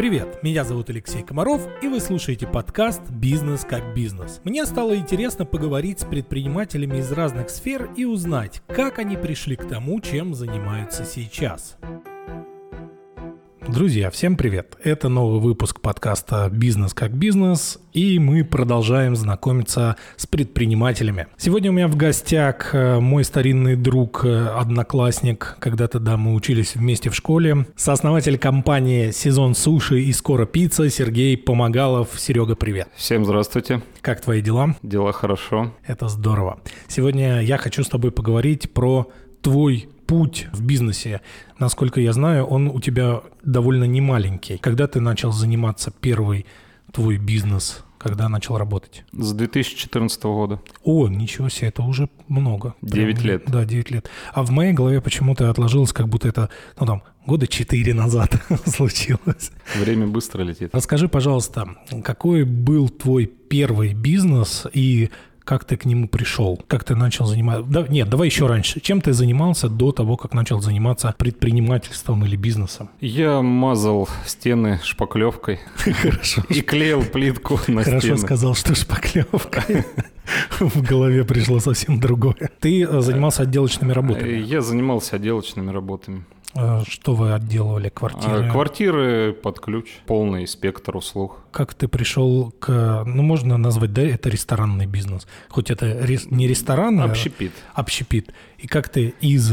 Привет, меня зовут Алексей Комаров, и вы слушаете подкаст «Бизнес как бизнес». Мне стало интересно поговорить с предпринимателями из разных сфер и узнать, как они пришли к тому, чем занимаются сейчас. Друзья, всем привет! Это новый выпуск подкаста «Бизнес как бизнес», и мы продолжаем знакомиться с предпринимателями. Сегодня у меня в гостях э, мой старинный друг, э, одноклассник, когда-то, да, мы учились вместе в школе, сооснователь компании «Сезон суши» и «Скоро пицца» Сергей Помогалов. Серега, привет! Всем здравствуйте! Как твои дела? Дела хорошо. Это здорово. Сегодня я хочу с тобой поговорить про твой путь в бизнесе, насколько я знаю, он у тебя довольно немаленький. Когда ты начал заниматься первый твой бизнес, когда начал работать? С 2014 года. О, ничего себе, это уже много. 9 Прям, лет. Да, 9 лет. А в моей голове почему-то отложилось, как будто это, ну там, года 4 назад случилось. Время быстро летит. Расскажи, пожалуйста, какой был твой первый бизнес и как ты к нему пришел? Как ты начал заниматься? Да, нет, давай еще раньше. Чем ты занимался до того, как начал заниматься предпринимательством или бизнесом? Я мазал стены шпаклевкой. Хорошо. И клеил плитку на Хорошо стены. сказал, что шпаклевкой. В голове пришло совсем другое. Ты э, занимался отделочными работами? Я занимался отделочными работами. А что вы отделывали? Квартиры? А, квартиры под ключ, полный спектр услуг. Как ты пришел к... Ну, можно назвать, да, это ресторанный бизнес. Хоть это не ресторан, а... Общепит. Общепит. И как ты из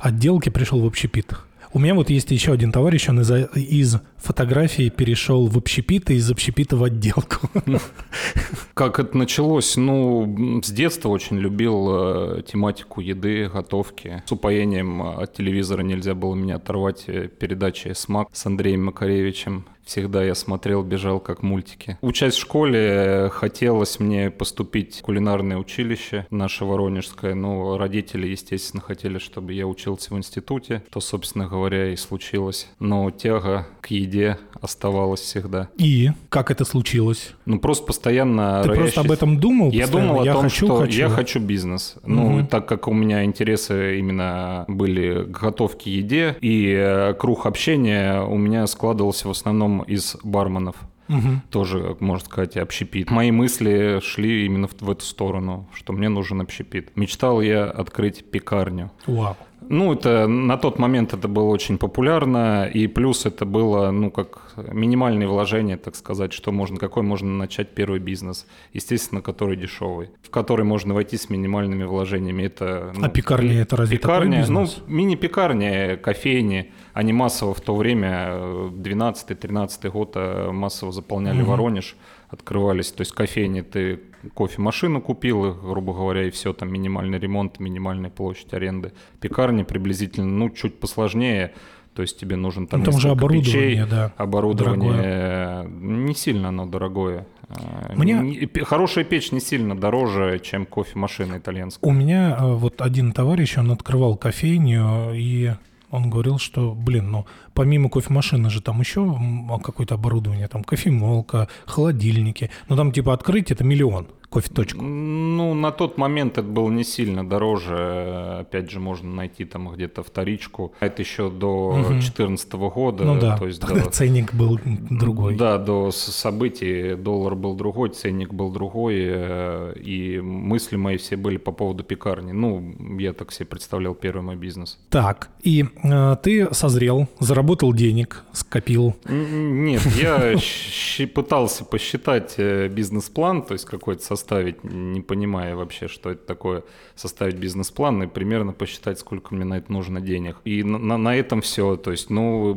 отделки пришел в общепит? У меня вот есть еще один товарищ, он из, из фотографии перешел в общепит и из общепита в отделку. Как это началось? Ну, с детства очень любил э, тематику еды, готовки. С упоением от телевизора нельзя было меня оторвать э, передачи «Смак» с Андреем Макаревичем. Всегда я смотрел, бежал как мультики. Учась в школе, хотелось мне поступить в кулинарное училище наше Воронежское, но родители, естественно, хотели, чтобы я учился в институте, то, собственно говоря, и случилось. Но тяга к еде оставалась всегда. И как это случилось? Ну, просто постоянно... Ты просто об этом думал? Я постоянно? думал о я том, хочу, что хочу. я хочу бизнес. Угу. Ну, так как у меня интересы именно были к готовке еде, и э, круг общения у меня складывался в основном одном из барменов. Угу. Тоже, можно сказать, общепит. Мои мысли шли именно в, в эту сторону, что мне нужен общепит. Мечтал я открыть пекарню. Вау. Ну, это на тот момент это было очень популярно, и плюс это было, ну, как минимальные вложения, так сказать, что можно, какой можно начать первый бизнес, естественно, который дешевый, в который можно войти с минимальными вложениями. Это, ну, а пекарня это разве пекарня, такой бизнес? Ну, мини-пекарня, кофейни, они массово в то время, 12-13 э, год, э, массово заполняли угу. Воронеж, открывались, то есть кофейни ты кофемашину купил, грубо говоря, и все, там минимальный ремонт, минимальная площадь аренды. Пекарни приблизительно, ну, чуть посложнее, то есть тебе нужен там, ну, там же оборудование, печей, да, оборудование дорогое. не сильно оно дорогое. А, Мне... Хорошая печь не сильно дороже, чем кофемашина итальянская. У меня э, вот один товарищ, он открывал кофейню, и он говорил, что, блин, ну, помимо кофемашины же там еще какое-то оборудование, там кофемолка, холодильники. Ну, там типа открыть это миллион кофе-точку? Ну, на тот момент это было не сильно дороже. Опять же, можно найти там где-то вторичку. Это еще до 2014 угу. года. Ну да, то есть тогда до... ценник был другой. Да, до событий доллар был другой, ценник был другой. Э, и мысли мои все были по поводу пекарни. Ну, я так себе представлял первый мой бизнес. Так, и э, ты созрел, заработал денег, скопил? Нет, я пытался посчитать э, бизнес-план, то есть какой-то составить, не понимая вообще, что это такое, составить бизнес-план и примерно посчитать, сколько мне на это нужно денег. И на, на, этом все. То есть, ну,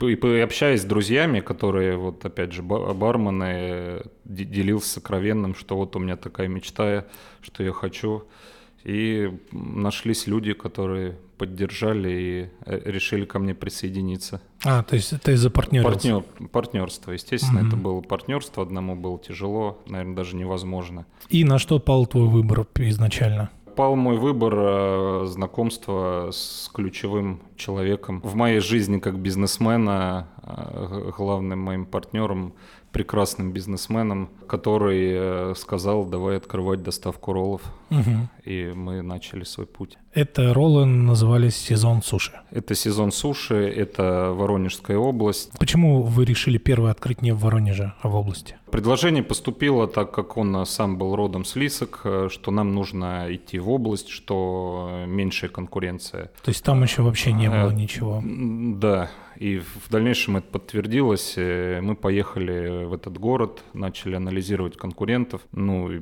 и, и общаясь с друзьями, которые, вот опять же, бармены, делился сокровенным, что вот у меня такая мечта, что я хочу. И нашлись люди, которые поддержали и э, решили ко мне присоединиться. А, то есть ты за Партнер, партнерство, естественно, угу. это было партнерство, одному было тяжело, наверное, даже невозможно. И на что пал твой выбор изначально? Пал мой выбор э, знакомства с ключевым человеком в моей жизни как бизнесмена, э, главным моим партнером, прекрасным бизнесменом, который сказал, давай открывать доставку роллов. Мгм. И мы начали свой путь. Это роллы назывались «Сезон суши». Это сезон суши, это Воронежская область. Почему вы решили первое открыть не в Воронеже, а в области? Предложение поступило, так как он сам был родом с Лисок, э, что нам нужно идти в область, что э, меньшая конкуренция. То есть там еще вообще не было Э, ничего. Да, и в дальнейшем это подтвердилось. Э, Мы поехали в этот город, начали анализировать конкурентов, ну и,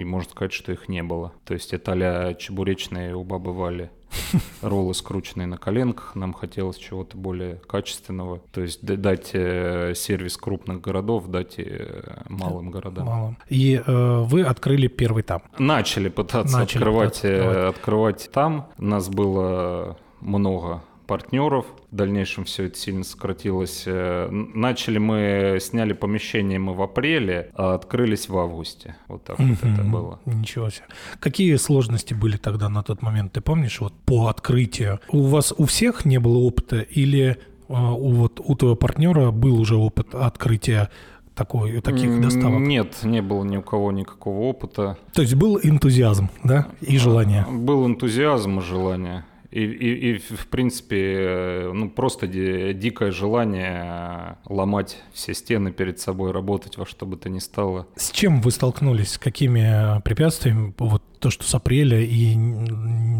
и можно сказать, что их не было. То есть это а чебуречные у бабы Вали. Роллы скрученные на коленках, нам хотелось чего-то более качественного. То есть дать э, сервис крупных городов, дать э, малым городам. Мало. И э, вы открыли первый там. Начали пытаться Начали открывать, пытаться э, открывать. открывать там. Нас было много партнеров. В дальнейшем все это сильно сократилось. Э, Начали мы, сняли помещение мы в апреле, а открылись в августе. Вот так вот это было. Ничего себе. Какие сложности были тогда на тот момент? Ты помнишь, вот по открытию? У вас у всех не было опыта или э, у, вот, у твоего партнера был уже опыт открытия такой, таких доставок? Нет, не было ни у кого никакого опыта. То есть был энтузиазм, да, и желание? Был энтузиазм и желание. И, и, и, в принципе, э, ну, просто ди- дикое желание э, ломать все стены перед собой, работать во что бы то ни стало. С чем вы столкнулись? С какими э, препятствиями? Вот то, что с апреля и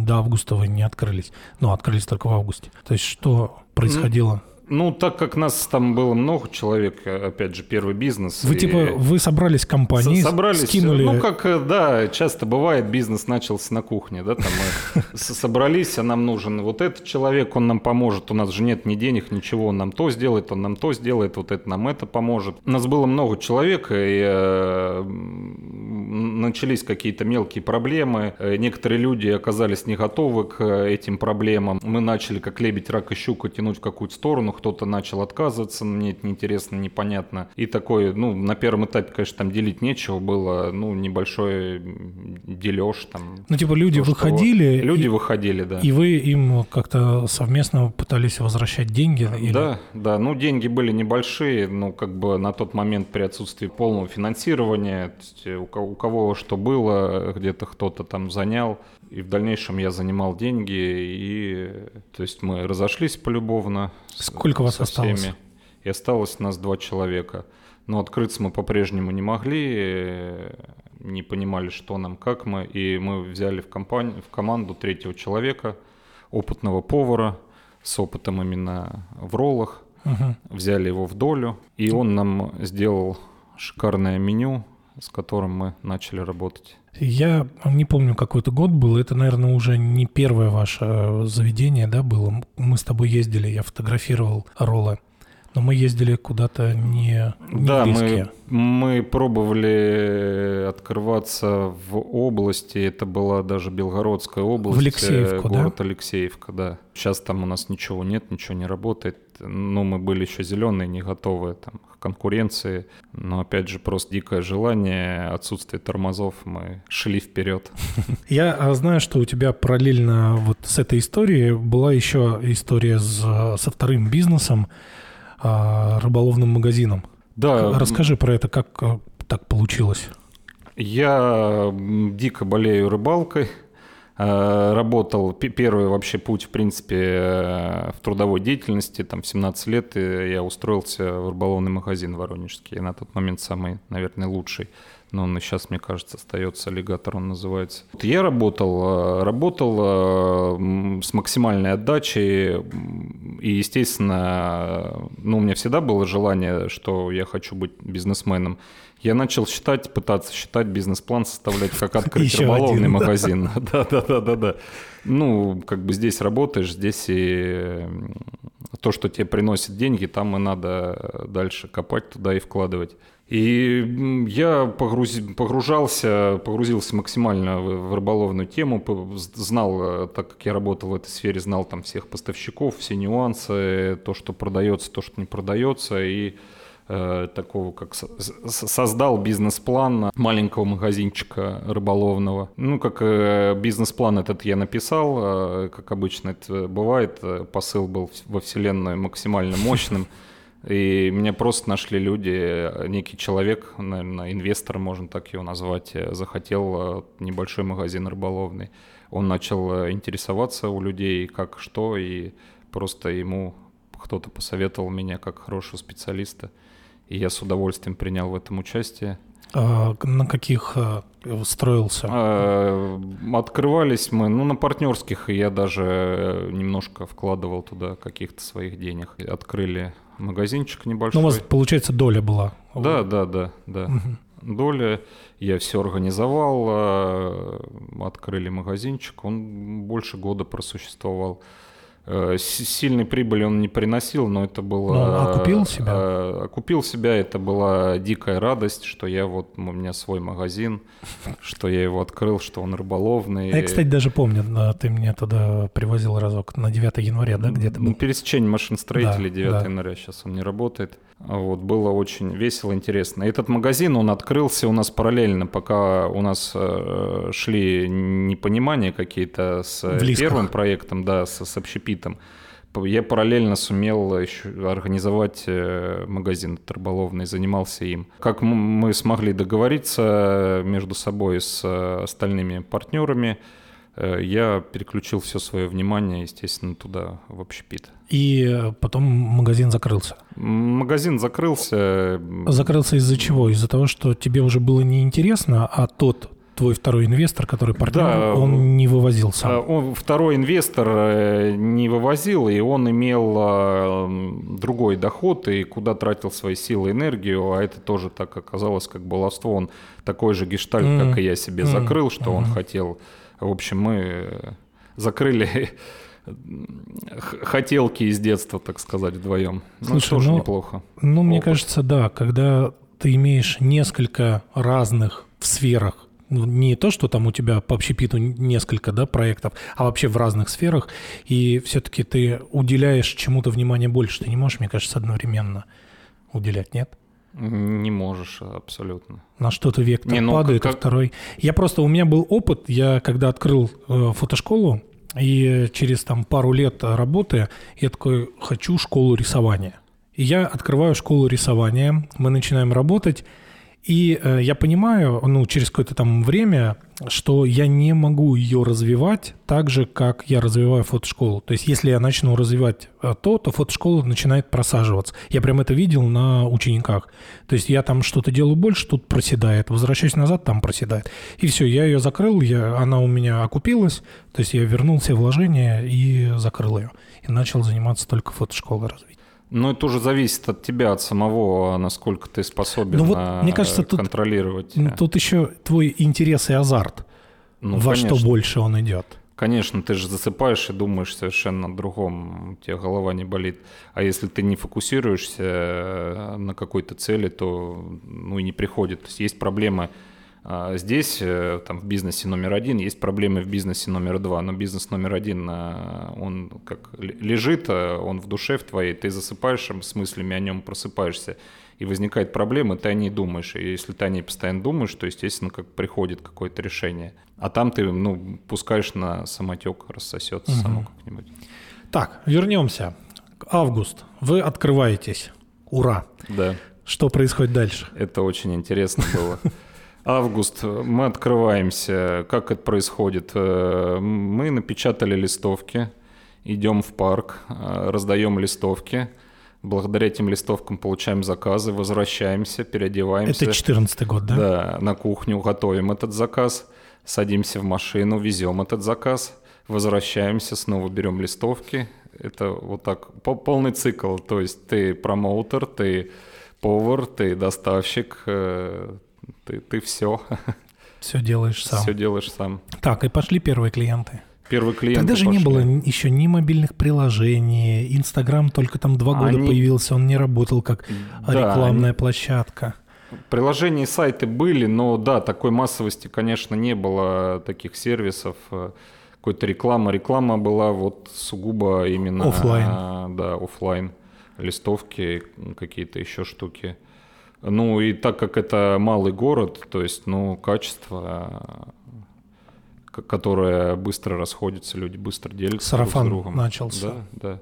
до августа вы не открылись. Ну, открылись только в августе. То есть что происходило? Ну, так как нас там было много человек, опять же, первый бизнес. Вы и- типа, вы собрались компанией, Со- собрались, скинули... ну как, э, да, часто бывает, бизнес начался на кухне, да, там мы собрались, а нам нужен вот этот человек, он нам поможет, у нас же нет ни денег, ничего, он нам то сделает, он нам то сделает, вот это нам это поможет. У нас было много человек, и э, начались какие-то мелкие проблемы, Э, некоторые люди оказались не готовы к э, этим проблемам, мы начали как лебедь, рак и щука тянуть в какую-то сторону, кто-то начал отказываться, мне это неинтересно, непонятно, и такой, ну, на первом этапе, конечно, там делить нечего было, ну, небольшой дележ там. Ну, типа, люди То, что выходили, Люди и, выходили, да. и вы им как-то совместно пытались возвращать деньги? или- Да, да, ну деньги были небольшие, ну как бы на тот момент при отсутствии полного финансирования, э, у кого, у кого что было, где-то кто-то там занял, и в дальнейшем я занимал деньги, и то есть мы разошлись полюбовно. с- Сколько вас со осталось? всеми. И осталось нас два человека. Но открыться мы по-прежнему не могли, не понимали, что нам, как мы, и мы взяли в, компанию, в команду третьего человека, опытного повара, с опытом именно в роллах, Мгм. взяли его в долю, и он нам сделал шикарное меню, с которым мы начали работать. Я не помню, какой это год был. Это, наверное, уже не первое ваше э, заведение, да, было. Мы с тобой ездили, я фотографировал роллы. Но мы ездили куда-то не, не да, близкие. мы, мы пробовали открываться в области, это была даже Белгородская область. В Алексеевку, э, да? город Алексеевка, да. Сейчас там у нас ничего нет, ничего не работает. Но мы были еще зеленые, не готовы там, к конкуренции. Но опять же, просто дикое желание, отсутствие тормозов, мы шли вперед. Я а, знаю, что у тебя параллельно вот с этой историей была еще история с- со вторым бизнесом, а, рыболовным магазином. Да, Расскажи про это, как э, так получилось. Я дико болею рыбалкой. Э, Работал пе- первый вообще путь, в принципе, э, в трудовой деятельности. Там в 17 лет я устроился в рыболовный магазин воронежский. На тот момент самый, наверное, лучший. Но он и сейчас, мне кажется, остается аллигатор, он называется. Я работал, э, работал с максимальной отдачей. И, естественно, ну, у меня всегда было желание, что я хочу быть бизнесменом. Я начал считать, пытаться считать бизнес-план, составлять, как открыть Еще рыболовный один, магазин. Да, да, да, да, да. Ну, как бы здесь работаешь, здесь и то, что тебе приносит деньги, там и надо дальше копать туда и вкладывать. И я погрузи- погружался, погрузился максимально в, в рыболовную тему, знал, э, так как я работал в этой сфере, знал там всех поставщиков, все нюансы, то, что продается, то, что не продается, и э, такого, как создал бизнес-план маленького магазинчика рыболовного. Ну, как э, бизнес-план этот я написал, э, как обычно это бывает, посыл был во вселенную максимально мощным. И меня просто нашли люди, некий человек, наверное, инвестор, можно так его назвать, захотел небольшой магазин рыболовный. Он начал интересоваться у людей, как что, и просто ему кто-то посоветовал меня как хорошего специалиста. И я с удовольствием принял в этом участие. А на каких а, строился? А, открывались мы, ну, на партнерских, и я даже э, немножко вкладывал туда каких-то своих денег. Открыли магазинчик небольшой. Ну, у вас, получается, доля была? Да, да, да, да. Угу. Доля, я все организовал, а, открыли магазинчик, он больше года просуществовал. Э, сильной прибыли он не приносил, но это было... Но окупил себя? Э, окупил себя, это была дикая радость, что я вот, у меня свой магазин, что я его открыл, что он рыболовный. Я, кстати, даже помню, ты мне туда привозил разок на 9 января, да, где-то был? Пересечение машиностроителей да, 9 да. января, сейчас он не работает. Вот, было очень весело, интересно. Этот магазин, он открылся у нас параллельно, пока у нас э, шли непонимания какие-то с Близко. первым проектом, да, с, с общепитом. Я параллельно сумел еще организовать э, магазин рыболовный, занимался им. Как мы смогли договориться между собой с э, остальными партнерами, Э, я переключил все свое внимание, естественно, туда, в общепит. И потом магазин закрылся? Магазин закрылся. Закрылся из-за чего? Из-за того, что тебе уже было неинтересно, а тот твой второй инвестор, который партнер, да, он не вывозил сам. Он, второй инвестор э, не вывозил, и он имел другой доход, и куда тратил свои силы и энергию, а это тоже так оказалось, как баловство. Он такой же гештальт, mm. как и я себе mm. закрыл, что mm. он хотел в общем, мы закрыли хотелки из детства, так сказать, вдвоем. Ну, Слушай, ну, тоже ну, неплохо. Ну, мне кажется, да, когда ты имеешь несколько разных в сферах, ну, не то, что там у тебя по общепиту несколько да, проектов, а вообще в разных сферах, и все-таки ты уделяешь чему-то внимание больше. Ты не можешь, мне кажется, одновременно уделять, нет? Не можешь абсолютно. На что-то вектор не, ну, падает, как... а второй... Я просто... У меня был опыт, я когда открыл э, фотошколу, и через там пару лет работы я такой, хочу школу рисования. И я открываю школу рисования, мы начинаем работать, и э, я понимаю, ну, через какое-то там время, что я не могу ее развивать так же, как я развиваю фотошколу. То есть, если я начну развивать э, то, то фотошкола начинает просаживаться. Я прям это видел на учениках. То есть, я там что-то делаю больше, тут проседает. Возвращаюсь назад, там проседает. И все, я ее закрыл, я, она у меня окупилась. То есть, я вернул все вложения и закрыл ее. И начал заниматься только фотошколой развития. Ну, это уже зависит от тебя, от самого, насколько ты способен ну, вот, мне кажется, контролировать. Тут, тут еще твой интерес и азарт. Ну, во конечно. что больше он идет. Конечно, ты же засыпаешь и думаешь совершенно о другом, у тебя голова не болит. А если ты не фокусируешься э, на какой-то цели, то ну и не приходит. То есть есть проблемы а здесь, э, там, в бизнесе номер один, есть проблемы в бизнесе номер два, но бизнес номер один, э, он как лежит, э, он в душе в твоей, ты засыпаешь с мыслями о нем, просыпаешься, и возникает проблема, ты о ней думаешь. И если ты о ней постоянно думаешь, то, естественно, как приходит какое-то решение. А там ты, ну, пускаешь на самотек, рассосется угу. само как-нибудь. Так, вернемся. Август. Вы открываетесь. Ура. Да. Что происходит дальше? Это очень интересно было. Август, мы открываемся. Как это происходит? Э, мы напечатали листовки, идем в парк, э, раздаем листовки. Благодаря этим листовкам получаем заказы, возвращаемся, переодеваемся. Это 14 год, да? Да, на кухню готовим этот заказ, садимся в машину, везем этот заказ, возвращаемся, снова берем листовки. Это вот так полный цикл. То есть ты промоутер, ты повар, ты доставщик, э, ты, ты все. Все делаешь сам. Все делаешь сам. Так, и пошли первые клиенты. Первые клиенты Тогда же пошли. не было еще ни мобильных приложений, Инстаграм только там два года Они... появился, он не работал как да, рекламная они... площадка. Приложения и сайты были, но да, такой массовости, конечно, не было таких сервисов, э, какой-то реклама. Реклама была вот сугубо именно... Оффлайн. Да, офлайн. Листовки, какие-то еще штуки. Ну и так как это малый город, то есть, ну, качество, которое быстро расходится, люди быстро делятся Сарафан друг с другом. начался. Да, да.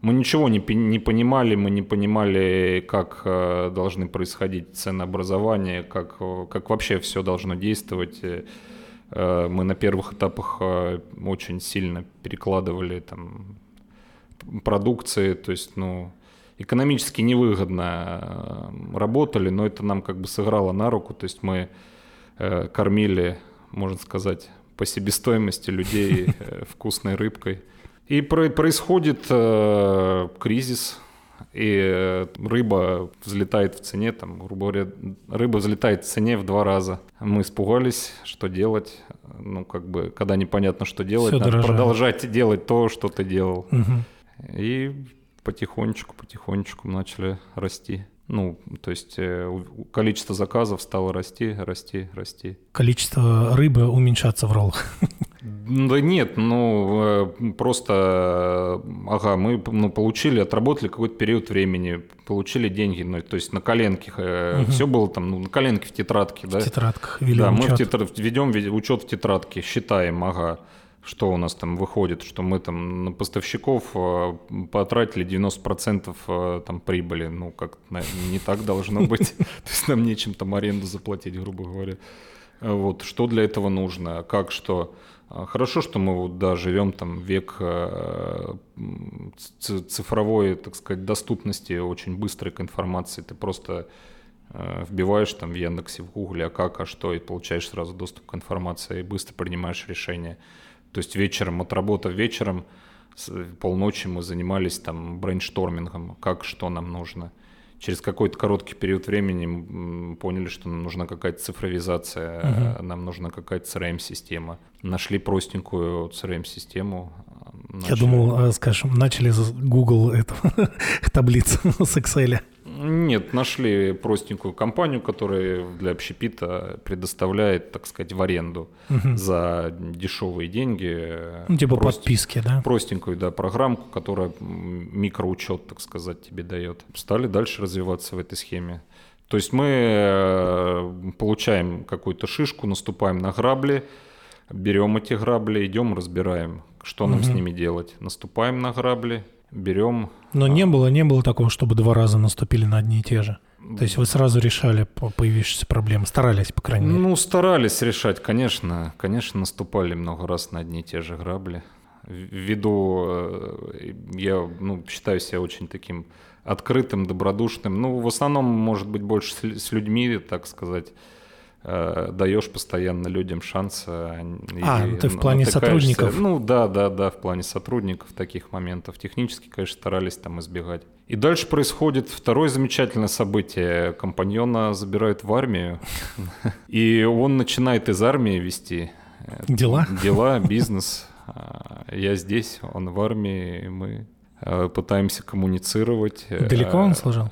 Мы ничего не, не понимали, мы не понимали, как э, должны происходить ценообразование, как, как вообще все должно действовать. Э, мы на первых этапах э, очень сильно перекладывали там продукции, то есть, ну, экономически невыгодно работали, но это нам как бы сыграло на руку, то есть мы кормили, можно сказать, по себестоимости людей вкусной рыбкой. И происходит э, кризис, и э, рыба взлетает в цене, там, грубо говоря, рыба взлетает в цене в два раза. Мы испугались, что делать. Ну, как бы, когда непонятно, что делать, Все надо дорожает. продолжать делать то, что ты делал. Угу. И потихонечку, потихонечку начали расти. Ну, то есть э, количество заказов стало расти, расти, расти. Количество рыбы уменьшаться в роллах. Да нет, ну э, просто, ага, мы ну, получили, отработали какой-то период времени, получили деньги, ну, то есть на коленке, угу. все было там, ну, на коленке в тетрадке, да? В тетрадках вели Да, учет. мы в тетр... ведем учет в тетрадке, считаем, ага, что у нас там выходит, что мы там на поставщиков э, потратили 90% там прибыли, ну, как не так должно быть, то есть нам нечем там аренду заплатить, грубо говоря. Вот, что для этого нужно, как что. Хорошо, что мы вот, да, живем там век э, цифровой, так сказать, доступности, очень быстрой к информации. Ты просто э, вбиваешь там в Яндексе, в Гугле, а как, а что, и получаешь сразу доступ к информации, и быстро принимаешь решение. То есть вечером, отработав вечером, полночи мы занимались там брейнштормингом, как, что нам нужно – через какой-то короткий период времени поняли, что нам нужна какая-то цифровизация, угу. нам нужна какая-то CRM-система. Нашли простенькую CRM-систему. Начали... Я думал, э, скажем, начали с Google эту таблицу с Excel. Нет, нашли простенькую компанию, которая для общепита предоставляет, так сказать, в аренду угу. за дешевые деньги. Ну, типа прост... подписки, да? Простенькую, да, программку, которая микроучет, так сказать, тебе дает. Стали дальше развиваться в этой схеме. То есть мы э, получаем какую-то шишку, наступаем на грабли, берем эти грабли, идем, разбираем, что нам угу. с ними делать. Наступаем на грабли, берем. Но не было, не было такого, чтобы два раза наступили на одни и те же. То есть вы сразу решали появившиеся проблемы, старались, по крайней мере. Ну, старались решать, конечно. Конечно, наступали много раз на одни и те же грабли. Ввиду, э, я ну, считаю себя очень таким открытым, добродушным. Ну, в основном, может быть, больше с людьми, так сказать, Э, даешь постоянно людям шанс. А, ну ты в плане сотрудников? Ну да, да, да, в плане сотрудников таких моментов. Технически, конечно, старались там избегать. И дальше происходит второе замечательное событие. Компаньона забирают в армию, и он начинает из армии вести э, дела, дела, бизнес. А, я здесь, он в армии, мы э, пытаемся коммуницировать. Далеко он служил?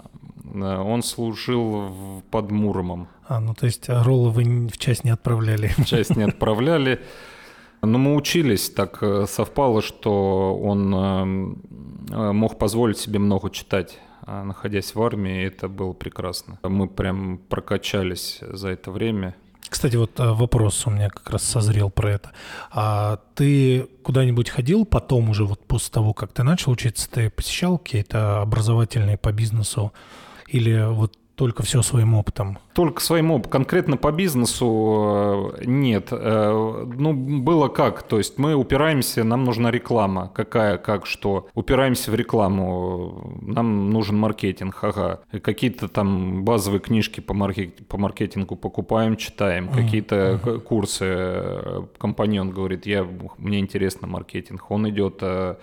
Он служил под Муромом. А, ну то есть а роллы вы в часть не отправляли? В часть не отправляли. Но мы учились, так э, совпало, что он э, э, мог позволить себе много читать, а находясь в армии, это было прекрасно. Мы прям прокачались за это время. Кстати, вот вопрос у меня как раз созрел про это. А ты куда-нибудь ходил потом уже, вот после того, как ты начал учиться, ты посещал какие-то образовательные по бизнесу или вот только все своим опытом? Только своим опытом. Конкретно по бизнесу э, нет. Э, ну, было как. То есть мы упираемся, нам нужна реклама. Какая, как, что. Упираемся в рекламу. Нам нужен маркетинг. Ага. Какие-то там базовые книжки по, маркет, по маркетингу покупаем, читаем. Какие-то uh-huh. курсы. Компаньон говорит, я, мне интересно маркетинг. Он идет Э,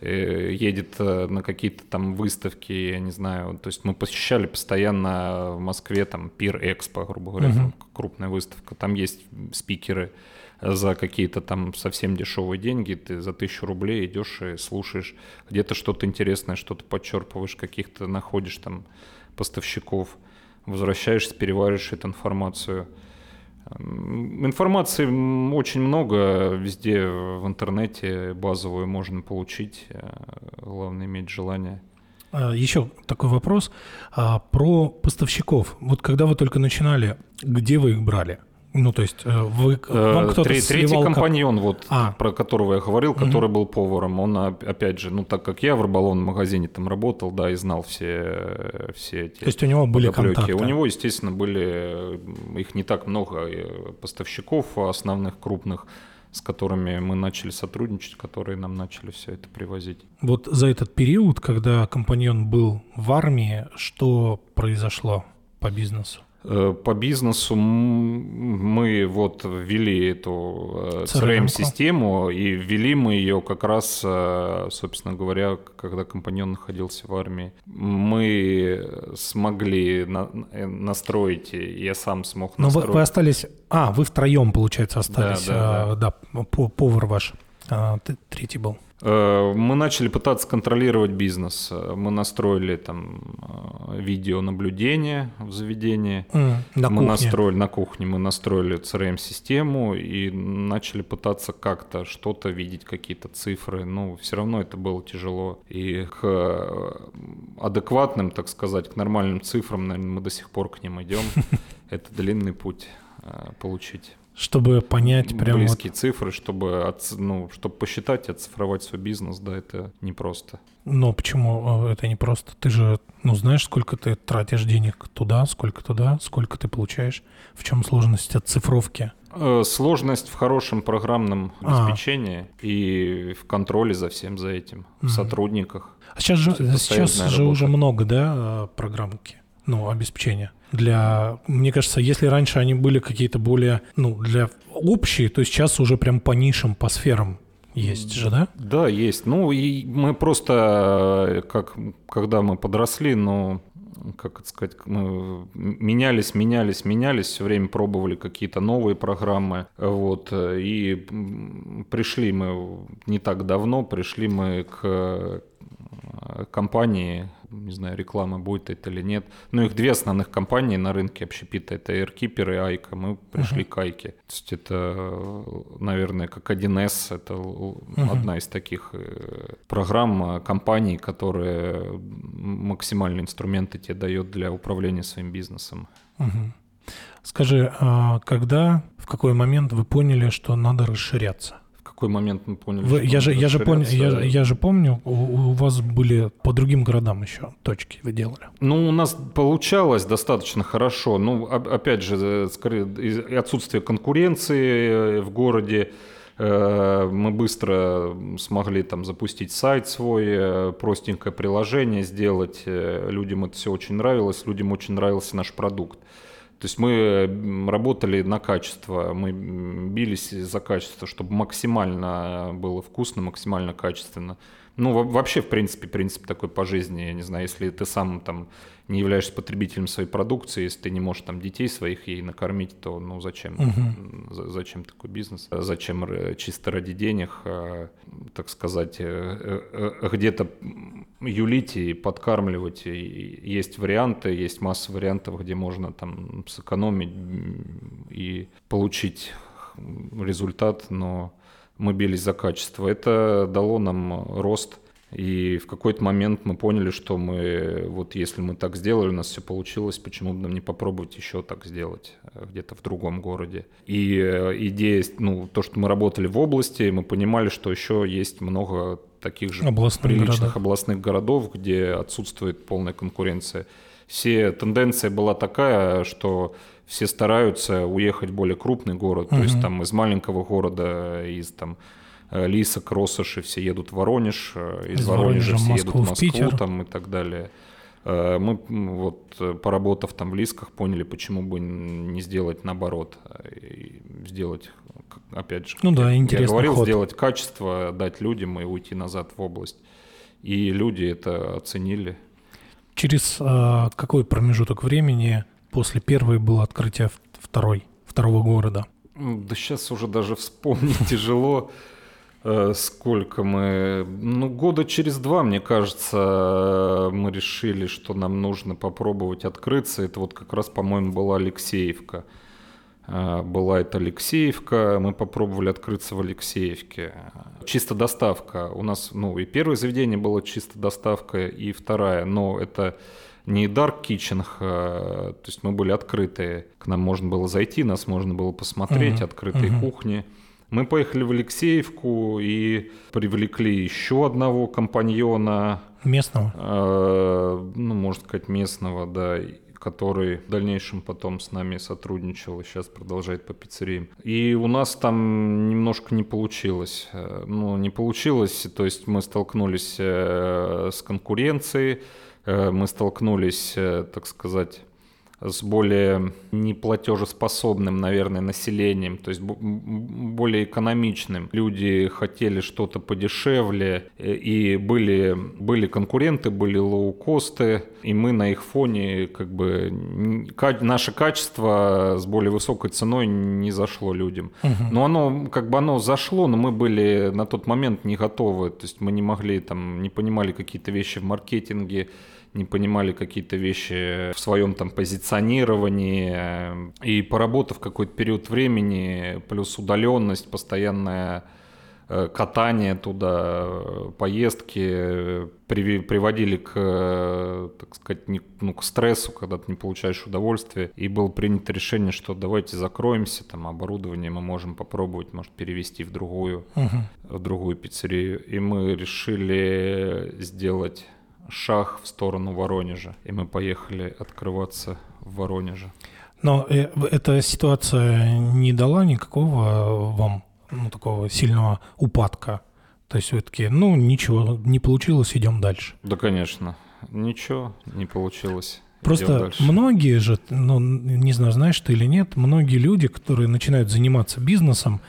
едет э, на какие-то там выставки, я не знаю. То есть мы посещали постоянно в Москве там Пир Экспо, грубо говоря, uh-huh. крупная выставка. Там есть спикеры за какие-то там совсем дешевые деньги. Ты за тысячу рублей идешь и слушаешь где-то что-то интересное, что-то подчерпываешь, каких-то находишь там поставщиков, возвращаешься, перевариваешь эту информацию – Информации очень много, везде в интернете базовую можно получить, э, главное иметь желание. А, Еще такой вопрос а, про поставщиков. Вот когда вы только начинали, где вы их брали? Ну, то есть э, вы, вам кто-то Третий сливал компаньон, как... вот, а. про которого я говорил, который угу. был поваром, он, опять же, ну, так как я в рыболовном магазине там работал, да, и знал все, все эти То есть у него были контакты? У него, естественно, были, их не так много, поставщиков основных, крупных, с которыми мы начали сотрудничать, которые нам начали все это привозить. Вот за этот период, когда компаньон был в армии, что произошло по бизнесу? Э, по бизнесу мы вот ввели эту CRM-систему, и ввели мы ее как раз, э, собственно говоря, когда компаньон находился в армии. Мы смогли на э, настроить, я сам смог настроить. Но вы, вы остались... А, вы втроем, получается, остались. Да, да, да. да повар ваш. А, третий был. Э, мы начали пытаться контролировать бизнес. Мы настроили там э, видеонаблюдение в заведении. Mm, на мы кухне. настроили на кухне, мы настроили CRM-систему и начали пытаться как-то что-то видеть, какие-то цифры. Ну, все равно это было тяжело. И к э, адекватным, так сказать, к нормальным цифрам, наверное, мы до сих пор к ним идем. Это длинный путь получить чтобы понять прям близкие вот... цифры, чтобы от, ну, чтобы посчитать, оцифровать свой бизнес, да, это непросто. Но почему э, это непросто? Ты же, ну, знаешь, сколько ты тратишь денег туда, сколько туда, сколько ты получаешь. В чем сложность оцифровки? Э, сложность в хорошем программном а. обеспечении а. и в контроле за всем за этим, в сотрудниках. А сейчас же, сейчас же уже много, да, э, программки, ну, обеспечения? Для... Мне кажется, если раньше они были какие-то более, ну, для общие, то сейчас уже прям по нишам, по сферам есть же, да? Да, есть. Ну, и мы просто, как, когда мы подросли, ну, как это сказать, мы менялись, менялись, менялись, все время пробовали какие-то новые программы, вот, и пришли мы не так давно, пришли мы к компании, не знаю, реклама будет это или нет. Но их две основных компании на рынке общепита, это AirKeeper и Айка. Мы пришли uh-huh. к Айке. То есть это, наверное, как 1С, это uh-huh. одна из таких э, программ, э, компаний, которые максимальные инструменты тебе дает для управления своим бизнесом. Uh-huh. Скажи, а когда, в какой момент вы поняли, что надо расширяться? Какой момент мы поняли? Вы, я, же, я, же помню, я, я же помню, у, у вас были по другим городам еще точки вы делали. Ну, у нас получалось достаточно хорошо. Ну, опять же, э, скорее, отсутствие конкуренции э, в городе. Э, мы быстро смогли там запустить сайт свой, простенькое приложение сделать. Людям это все очень нравилось, людям очень нравился наш продукт. То есть мы работали на качество, мы бились за качество, чтобы максимально было вкусно, максимально качественно. Ну, вообще, в принципе, принцип такой по жизни, я не знаю, если ты сам там не являешься потребителем своей продукции, если ты не можешь там детей своих ей накормить, то ну зачем? Угу. Зачем такой бизнес? Зачем чисто ради денег, а, так сказать, э, э, э, где-то юлить и подкармливать? есть варианты, есть масса вариантов, где можно там сэкономить и получить результат, но мы бились за качество. Это дало нам рост – и в какой-то момент мы поняли, что мы, вот если мы так сделали, у нас все получилось, почему бы нам не попробовать еще так сделать э, где-то в другом городе. И э, идея, ну, то, что мы работали в области, мы понимали, что еще есть много таких же областных приличных городов. областных городов, где отсутствует полная конкуренция. Все тенденция была такая, что все стараются уехать в более крупный город, угу. то есть там из маленького города, из там Э, Лисок, Россоши все едут в Воронеж, э, из, из Воронежа, Воронежа все едут в Москву в там, и так далее. Э, мы вот поработав там в Лисках поняли, почему бы не сделать наоборот, сделать, опять же, ну да, я, я говорил, ход. сделать качество, дать людям и уйти назад в область. И люди это оценили. Через э, какой промежуток времени после первой было открытие второй, второго города? Да сейчас уже даже вспомнить тяжело. Э, сколько мы... Ну, года через два, мне кажется, мы решили, что нам нужно попробовать открыться. Это вот как раз, по-моему, была Алексеевка. Э, была это Алексеевка, мы попробовали открыться в Алексеевке. Чисто доставка. У нас, ну, и первое заведение было чисто доставка, и вторая. Но это не dark kitchen, а, то есть мы были открытые. К нам можно было зайти, нас можно было посмотреть, uh-huh. открытые uh-huh. кухни. Мы поехали в Алексеевку и привлекли еще одного компаньона. Местного? Э, ну, можно сказать, местного, да который в дальнейшем потом с нами сотрудничал и сейчас продолжает по пиццериям. И у нас там немножко не получилось. Э, ну, не получилось, то есть мы столкнулись э, с конкуренцией, э, мы столкнулись, так сказать, с более неплатежеспособным, наверное, населением, то есть более экономичным. Люди хотели что-то подешевле, э, и были, были конкуренты, были лоу-косты, и мы на их фоне, как бы, наше качество с более высокой ценой не зашло людям. Угу. Но оно, как бы оно зашло, но мы были на тот момент не готовы, то есть мы не могли, там, не понимали какие-то вещи в маркетинге, не понимали какие-то вещи в своем там позиционировании. И поработав какой-то период времени, плюс удаленность, постоянное э, катание туда, поездки приводили к, так сказать, не, ну, к стрессу, когда ты не получаешь удовольствие. И было принято решение, что давайте закроемся, там оборудование мы можем попробовать, может, перевести в другую, uh-huh. в другую пиццерию. И мы решили сделать шаг в сторону Воронежа. И мы поехали открываться в Воронеже. Но э, эта ситуация не дала никакого вам ну, такого сильного упадка. То есть все-таки, ну, ничего, не получилось, идем дальше. Да, конечно. Ничего не получилось. Просто многие же, ну, не знаю, знаешь ты или нет, многие люди, которые начинают заниматься бизнесом,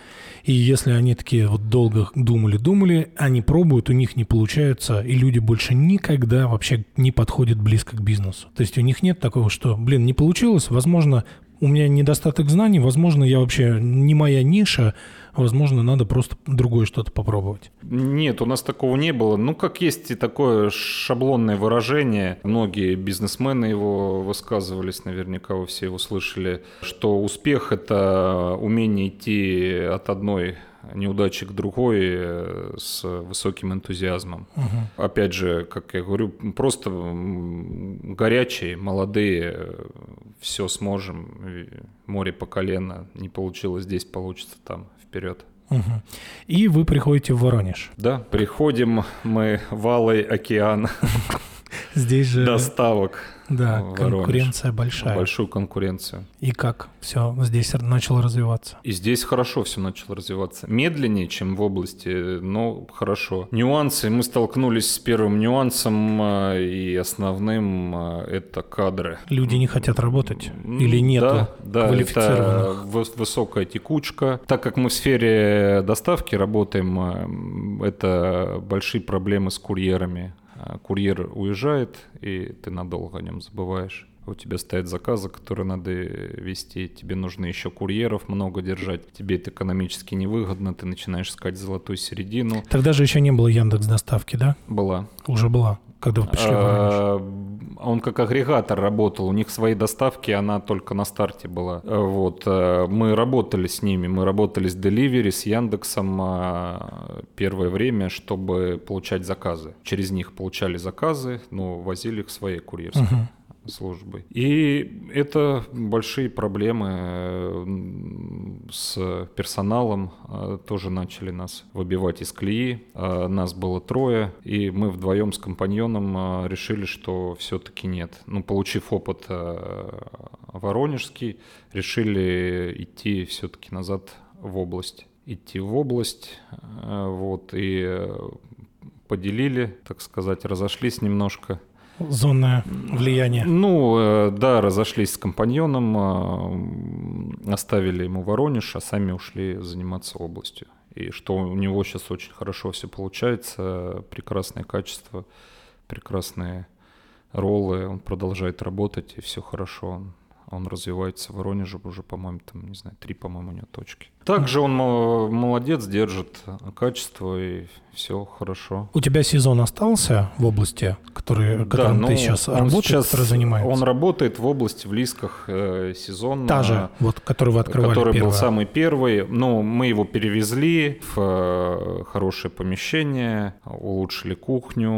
и если они такие вот долго думали-думали, они пробуют, у них не получается, и люди больше никогда вообще не подходят близко к бизнесу. То есть у них нет такого, что, блин, не получилось, возможно, у меня недостаток знаний, возможно, я вообще не моя ниша, возможно, надо просто другое что-то попробовать. Нет, у нас такого не было. Ну, как есть и такое шаблонное выражение, многие бизнесмены его высказывались, наверняка вы все его слышали, что успех – это умение идти от одной неудачи к другой э, с высоким энтузиазмом. Угу. Опять же, как я говорю, просто горячие, молодые, все сможем, море по колено, не получилось здесь, получится там, вперед. Угу. И вы приходите в Воронеж. Да, приходим мы в Алый океан. Здесь же... Доставок. Да, конкуренция большая. Большую конкуренцию. И как все здесь начало развиваться? И здесь хорошо все начало развиваться. Медленнее, чем в области, но хорошо. Нюансы. Мы столкнулись с первым нюансом, а, и основным а, это кадры. Люди не хотят работать? Или нет да, да, квалифицированных? Это высокая текучка. Так как мы в сфере доставки работаем, это большие проблемы с курьерами курьер уезжает, и ты надолго о нем забываешь. У тебя стоят заказы, которые надо вести, тебе нужно еще курьеров много держать, тебе это экономически невыгодно, ты начинаешь искать золотую середину. Тогда же еще не было Яндекс доставки, да? Была. Уже была, когда вы пришли в а, Он как агрегатор работал, у них свои доставки, она только на старте была. Вот. Э, мы работали с ними, мы работали с Delivery, с Яндексом а, первое время, чтобы получать заказы. Через них получали заказы, но возили их своей курьерской. Угу службой. И это большие проблемы э, с персоналом. Э, тоже начали нас выбивать из колеи. Э, нас было трое, и мы вдвоем с компаньоном решили, что все-таки нет. Ну, получив опыт воронежский, решили идти все-таки назад в область. Идти в область, вот, и поделили, так сказать, разошлись немножко зонное влияние? Ну, э, да, разошлись с компаньоном, э, оставили ему Воронеж, а сами ушли заниматься областью. И что у него сейчас очень хорошо все получается, прекрасное качество, прекрасные роллы, он продолжает работать, и все хорошо. Он развивается в Воронеже уже, по-моему, там, не знаю, три, по-моему, у него точки. Также он молодец, держит качество и все хорошо. У тебя сезон остался в области, который, да, ты сейчас работаешь, сейчас который занимается? Он работает в области в Лисках э, сезон. Та же, вот, который вы открывали Который первое. был самый первый. Ну, мы его перевезли в э, хорошее помещение, улучшили кухню,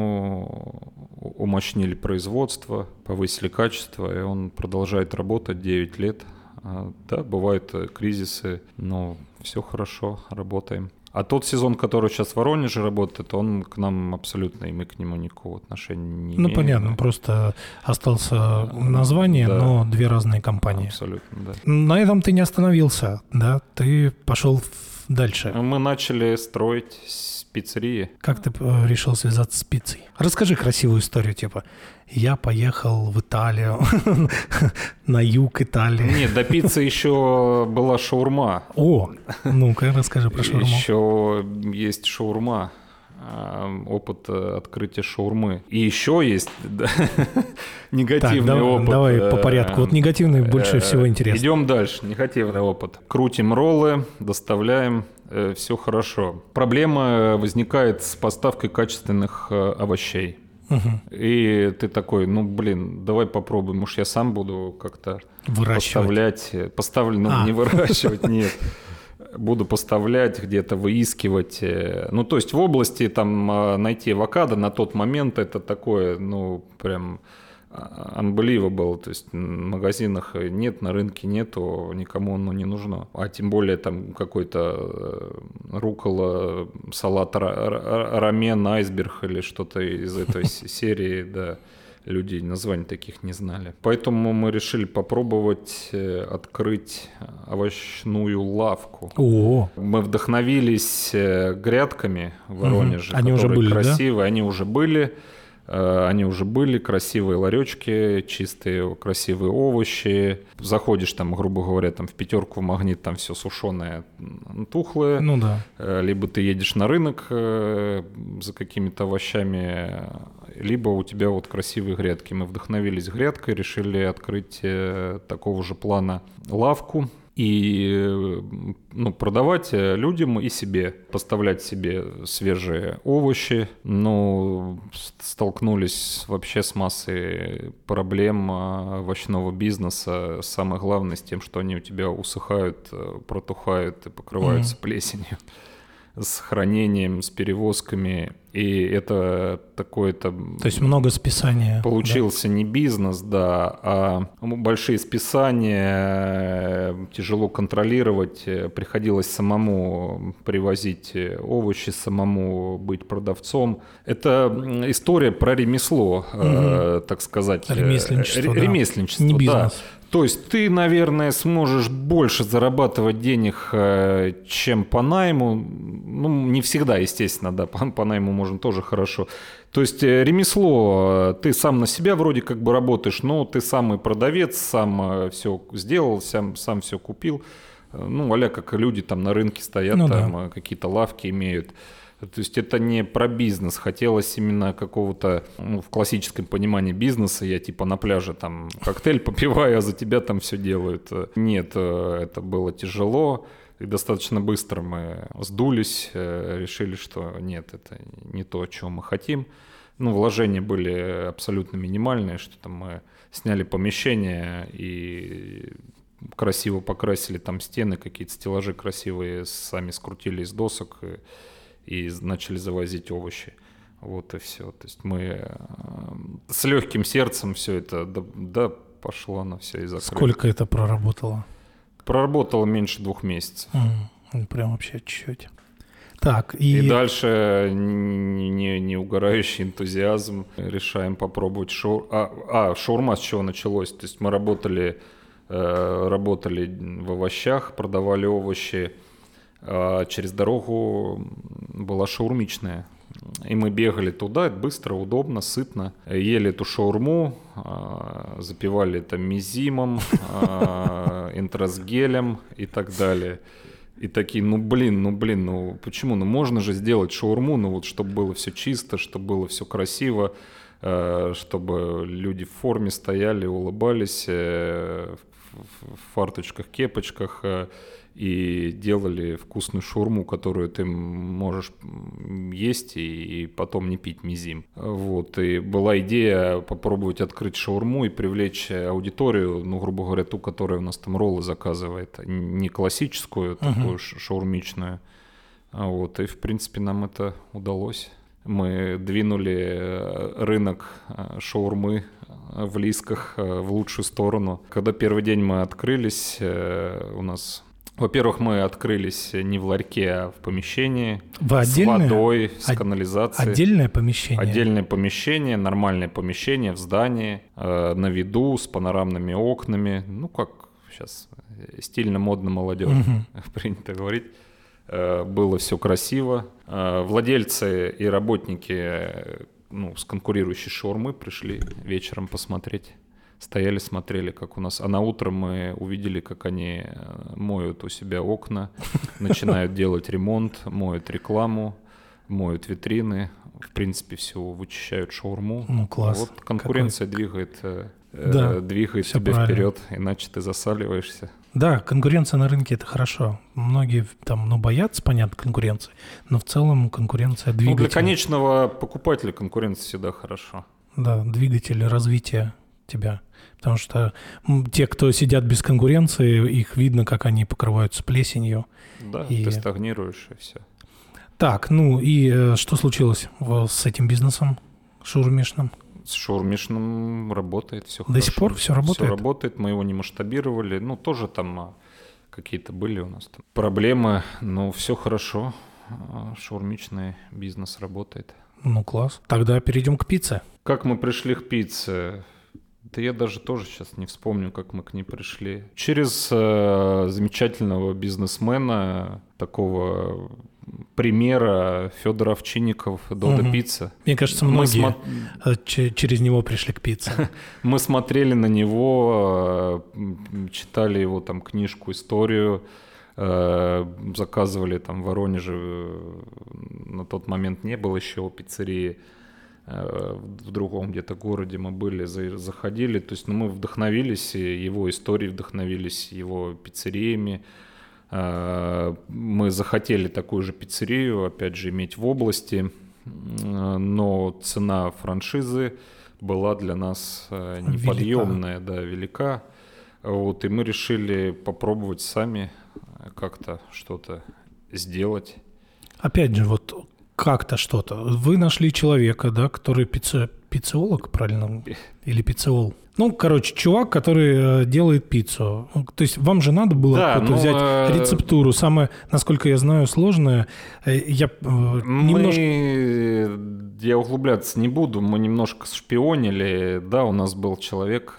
умощнили производство, повысили качество, и он продолжает работать 9 лет. А, да, бывают э, кризисы, но все хорошо, работаем. А тот сезон, который сейчас в Воронеже работает, он к нам абсолютно, и мы к нему никакого отношения не ну, имеем. Ну, понятно, просто остался название, да. но две разные компании. Абсолютно, да. На этом ты не остановился, да? Ты пошел дальше. Мы начали строить пиццерии. Как ты э, решил связаться с пиццей? Расскажи красивую историю, типа, я поехал в Италию, на юг Италии. Нет, до пиццы еще была шаурма. О, ну-ка, расскажи про шаурму. Еще есть шаурма опыт э, открытия шаурмы. И еще есть негативный так, опыт. Давай по порядку. Вот негативный больше э, всего интересно. Идем дальше. Негативный опыт. Крутим роллы, доставляем, э, все хорошо. Проблема возникает с поставкой качественных овощей. Угу. И ты такой, ну блин, давай попробуем, уж я сам буду как-то поставлять, поставлю, ну а. не выращивать, нет буду поставлять, где-то выискивать. Э, ну, то есть в области там найти авокадо на тот момент это такое, ну, прям unbelievable, то есть в магазинах нет, на рынке нету, никому оно не нужно. А тем более там какой-то э, рукола, салат рамен, айсберг или что-то из этой серии, да люди названий таких не знали. Поэтому мы решили попробовать э, открыть овощную лавку. О. Мы вдохновились э, грядками в Воронеже, угу. Они уже были, красивые, да? они уже были. Э, они уже были, красивые ларечки, чистые, красивые овощи. Заходишь там, грубо говоря, там в пятерку в магнит, там все сушеное, тухлое. Ну да. Либо ты едешь на рынок за какими-то овощами, либо у тебя вот красивые грядки. Мы вдохновились грядкой, решили открыть э, такого же плана лавку и э, ну, продавать э, людям и себе, поставлять себе свежие овощи. Но столкнулись вообще с массой проблем овощного бизнеса. Самое главное с тем, что они у тебя усыхают, протухают и покрываются mm-hmm. плесенью с хранением, с перевозками. И это такое-то... То есть много списания. Получился да? не бизнес, да, а большие списания, тяжело контролировать. Приходилось самому привозить овощи, самому быть продавцом. Это история про ремесло, угу. э, так сказать. Ремесленничество, Ремесленничество, да. Не бизнес. Да. То есть ты, наверное, сможешь больше зарабатывать денег, э, чем по найму. Ну, не всегда, естественно, да, по, по найму можно тоже хорошо. То есть э, ремесло, э, ты сам на себя вроде как бы работаешь, но ты самый продавец, сам все сделал, сам, сам все купил. Ну, а как люди там на рынке стоят, ну, там да. какие-то лавки имеют. То есть это не про бизнес. Хотелось именно какого-то, ну, в классическом понимании бизнеса, я типа на пляже там коктейль попиваю, а за тебя там все делают. Нет, э, это было тяжело. И достаточно быстро мы сдулись, э, решили, что нет, это не то, чего мы хотим. Ну, вложения были абсолютно минимальные, что там мы сняли помещение и красиво покрасили там стены, какие-то стеллажи красивые, сами скрутили из досок. И и начали завозить овощи. Вот и все. То есть мы э, с легким сердцем все это, да, да пошло на все и закрыли. Сколько это проработало? Проработало меньше двух месяцев. Mm, прям вообще чуть-чуть. Так, и... и дальше не, не, угорающий энтузиазм. Решаем попробовать шоу... А, а, шаурма с чего началось? То есть мы работали, э, работали в овощах, продавали овощи. А через дорогу была шаурмичная. И мы бегали туда, быстро, удобно, сытно. Ели эту шаурму, а, запивали это мизимом, а, интрасгелем и так далее. И такие, ну блин, ну блин, ну почему? Ну можно же сделать шаурму, ну вот чтобы было все чисто, чтобы было все красиво, чтобы люди в форме стояли, улыбались, э, в фарточках, кепочках, э, и делали вкусную шурму, которую ты можешь есть и, и потом не пить мизим. Вот, и была идея попробовать открыть шаурму и привлечь аудиторию, ну, грубо говоря, ту, которая у нас там роллы заказывает, не классическую, uh-huh. такую шаурмичную. Вот, и, в принципе, нам это удалось. мы двинули рынок шаурмы в Лисках в лучшую сторону. Когда первый день мы открылись, у нас во-первых, мы открылись не в ларьке, а в помещении. В с водой, с канализацией. Отдельное помещение? Отдельное помещение, нормальное помещение в здании, э, на виду, с панорамными окнами. Ну, как сейчас стильно, модно, молодежь, угу. принято говорить. Э, было все красиво. Э, владельцы и работники э, ну, с конкурирующей шаурмы пришли вечером посмотреть стояли, смотрели, как у нас. А на утро мы увидели, как они э, моют у себя окна, начинают делать ремонт, моют рекламу, моют витрины, в принципе, все вычищают шаурму. Ну, класс. Вот конкуренция Какой? двигает, э, э, да, двигает тебя правильно. вперед, иначе ты засаливаешься. Да, конкуренция на рынке это хорошо. Многие там, ну, боятся, понятно, конкуренции, но в целом конкуренция двигатель. Ну, для конечного покупателя конкуренция всегда хорошо. Да, двигатель развития тебя. Потому что те, кто сидят без конкуренции, их видно, как они покрываются плесенью. Да, и... ты стагнируешь, и все. Так, ну и э, что случилось с этим бизнесом шаурмишным? С шаурмишным работает все До сих пор все работает? Все работает, мы его не масштабировали. Ну, тоже там а, какие-то были у нас там проблемы, но все хорошо. А, шаурмичный бизнес работает. Ну, класс. Тогда перейдем к пицце. Как мы пришли к пицце? Да я даже тоже сейчас не вспомню, как мы к ней пришли. Через э, замечательного бизнесмена, такого примера Федора Овчинников Дода угу. Пицца. Мне кажется, многие мы смо... через него пришли к пицце. Мы смотрели на него, э, читали его там книжку, историю, э, заказывали там в Воронеже, э, на тот момент не было еще пиццерии Э, в другом где-то городе мы были, заходили, то есть ну, мы вдохновились его историей, вдохновились его пиццериями. Э, мы захотели такую же пиццерию, опять же, иметь в области, но цена франшизы была для нас э, неподъемная, велика. да, велика. Вот, и мы решили попробовать сами как-то что-то сделать. Опять же, вот как-то что-то. Вы нашли человека, да, который пицца, пиццеолог, правильно? Или пиццеол? Ну, короче, чувак, который э, делает пиццу. Ну, то есть вам же надо было да, ну, взять э... рецептуру. Самое, насколько я знаю, сложное. Э, я э, немножко... Мы... Я углубляться не буду. Мы немножко шпионили. Да, у нас был человек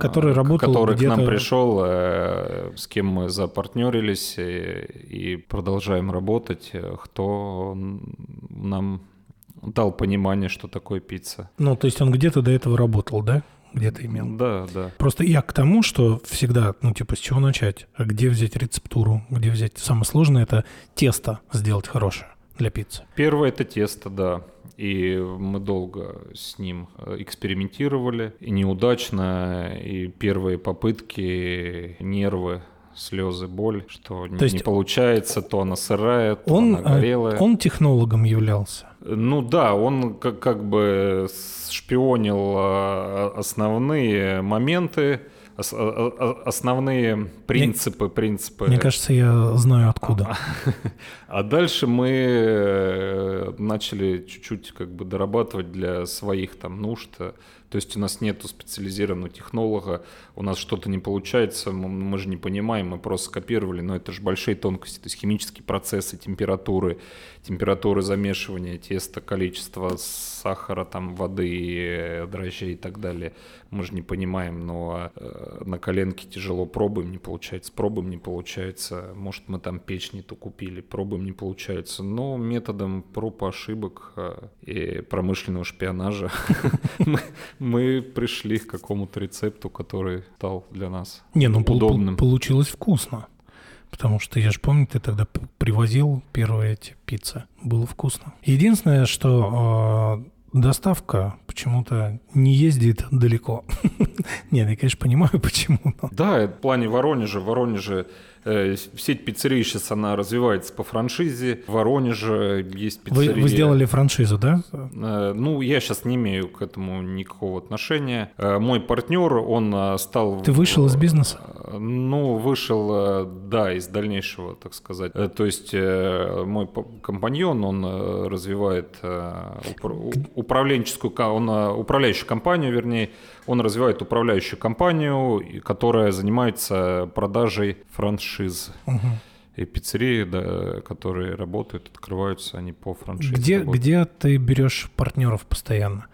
который работал который к нам пришел, э, с кем мы запартнерились и, и продолжаем работать, э, кто нам дал понимание, что такое пицца. Ну, то есть он где-то до этого работал, да? Где-то имел. Да, да. Просто я к тому, что всегда, ну, типа, с чего начать? А где взять рецептуру? Где взять? Самое сложное – это тесто сделать хорошее для пиццы. Первое – это тесто, да. И мы долго с ним э, экспериментировали. И неудачно, и первые попытки, нервы слезы, боль, что то не, не получается, то она сырая, то он, она горелая. Он технологом являлся? Ну да, он как, как бы шпионил а, основные моменты, основные принципы, мне, принципы. Мне кажется, я знаю откуда. А, а дальше мы э, начали чуть-чуть как бы дорабатывать для своих там нужд. То есть у нас нету специализированного технолога, у нас что-то не получается, мы, же не понимаем, мы просто скопировали, но это же большие тонкости, то есть химические процессы, температуры, температуры замешивания теста, количество сахара, там, воды, дрожжей и так далее. Мы же не понимаем, но э, на коленке тяжело пробуем, не получается, пробуем, не получается. Может, мы там печь не то купили, пробуем, не получается. Но методом проб и ошибок э, и промышленного шпионажа пришли к какому-то рецепту, который стал для нас не, ну, удобным. получилось вкусно. Потому что я же помню, ты тогда привозил первые эти пиццы. Было вкусно. Единственное, что э, доставка почему-то не ездит далеко. Нет, я, конечно, понимаю, почему. Да, в плане Воронежа. Воронеже э, сеть пиццерий сейчас она развивается по франшизе. В Воронеже есть пиццерия. Вы, вы сделали франшизу, да? Э, ну, я сейчас не имею к этому никакого отношения. Э, мой партнер, он стал... Ты вышел из бизнеса? Ну, вышел, э, да, из дальнейшего, так сказать. Э, то есть э, мой компаньон, он развивает управленческую, он управляющую компанию, вернее, он развивает управляющую компанию, которая занимается продажей франшиз. Угу. И пиццерии, да, которые работают, открываются они по франшизе. Где, где ты берешь партнеров постоянно?